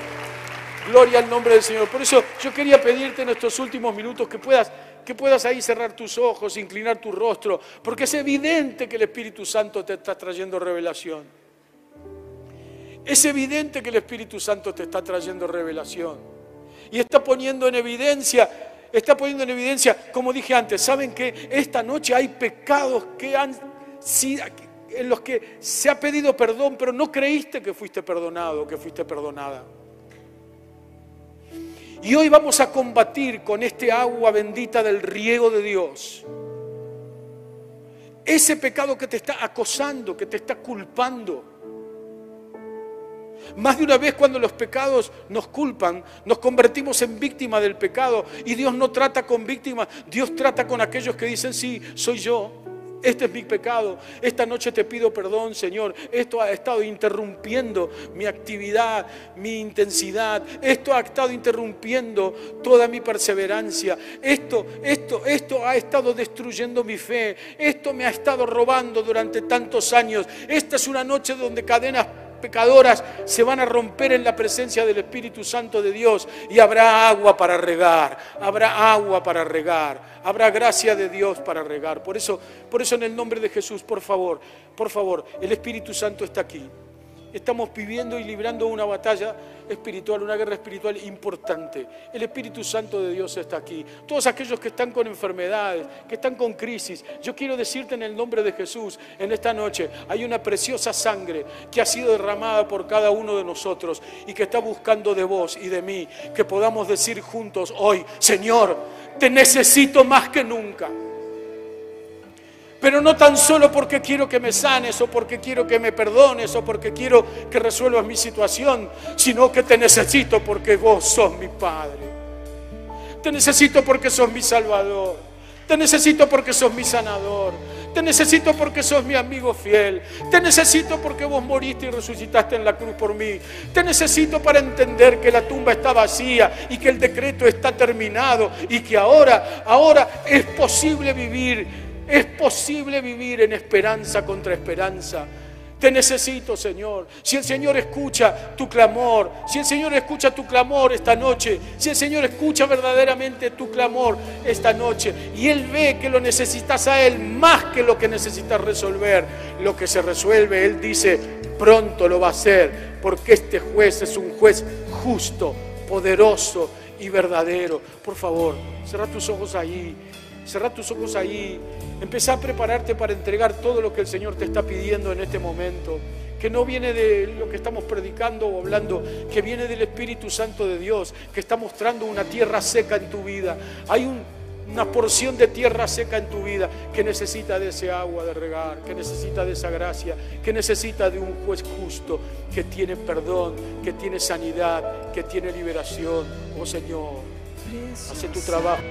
gloria al nombre del Señor. Por eso yo quería pedirte en estos últimos minutos que puedas que puedas ahí cerrar tus ojos, inclinar tu rostro, porque es evidente que el Espíritu Santo te está trayendo revelación. Es evidente que el Espíritu Santo te está trayendo revelación. Y está poniendo en evidencia está poniendo en evidencia, como dije antes, saben que esta noche hay pecados que han en los que se ha pedido perdón, pero no creíste que fuiste perdonado, que fuiste perdonada. Y hoy vamos a combatir con este agua bendita del riego de Dios. Ese pecado que te está acosando, que te está culpando, Más de una vez cuando los pecados nos culpan, nos convertimos en víctima del pecado y Dios no trata con víctimas, Dios trata con aquellos que dicen, sí, soy yo. Este es mi pecado. Esta noche te pido perdón, Señor. Esto ha estado interrumpiendo mi actividad, mi intensidad. Esto ha estado interrumpiendo toda mi perseverancia. Esto, esto, esto ha estado destruyendo mi fe. Esto me ha estado robando durante tantos años. Esta es una noche donde cadenas pecadoras se van a romper en la presencia del Espíritu Santo de Dios y habrá agua para regar, habrá agua para regar, habrá gracia de Dios para regar. Por eso, por eso en el nombre de Jesús, por favor, por favor, el Espíritu Santo está aquí. Estamos viviendo y librando una batalla espiritual, una guerra espiritual importante. El Espíritu Santo de Dios está aquí. Todos aquellos que están con enfermedades, que están con crisis, yo quiero decirte en el nombre de Jesús, en esta noche hay una preciosa sangre que ha sido derramada por cada uno de nosotros y que está buscando de vos y de mí, que podamos decir juntos hoy, Señor, te necesito más que nunca. Pero no tan solo porque quiero que me sanes o porque quiero que me perdones o porque quiero que resuelvas mi situación, sino que te necesito porque vos sos mi Padre. Te necesito porque sos mi Salvador. Te necesito porque sos mi sanador. Te necesito porque sos mi amigo fiel. Te necesito porque vos moriste y resucitaste en la cruz por mí. Te necesito para entender que la tumba está vacía y que el decreto está terminado y que ahora, ahora es posible vivir es posible vivir en esperanza contra esperanza. Te necesito, Señor. Si el Señor escucha tu clamor, si el Señor escucha tu clamor esta noche, si el Señor escucha verdaderamente tu clamor esta noche y Él ve que lo necesitas a Él más que lo que necesitas resolver, lo que se resuelve, Él dice, pronto lo va a hacer, porque este juez es un juez justo, poderoso y verdadero. Por favor, cierra tus ojos ahí. Cerra tus ojos ahí. Empezá a prepararte para entregar todo lo que el Señor te está pidiendo en este momento. Que no viene de lo que estamos predicando o hablando, que viene del Espíritu Santo de Dios, que está mostrando una tierra seca en tu vida. Hay una porción de tierra seca en tu vida que necesita de ese agua de regar, que necesita de esa gracia, que necesita de un juez justo, que tiene perdón, que tiene sanidad, que tiene liberación. Oh Señor, hace tu trabajo.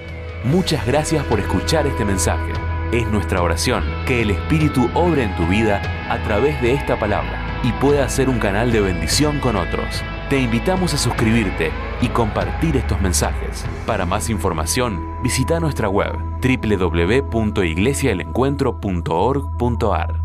Muchas gracias por escuchar este mensaje. Es nuestra oración que el Espíritu obre en tu vida a través de esta palabra y pueda ser un canal de bendición con otros. Te invitamos a suscribirte y compartir estos mensajes. Para más información, visita nuestra web www.iglesiaelencuentro.org.ar.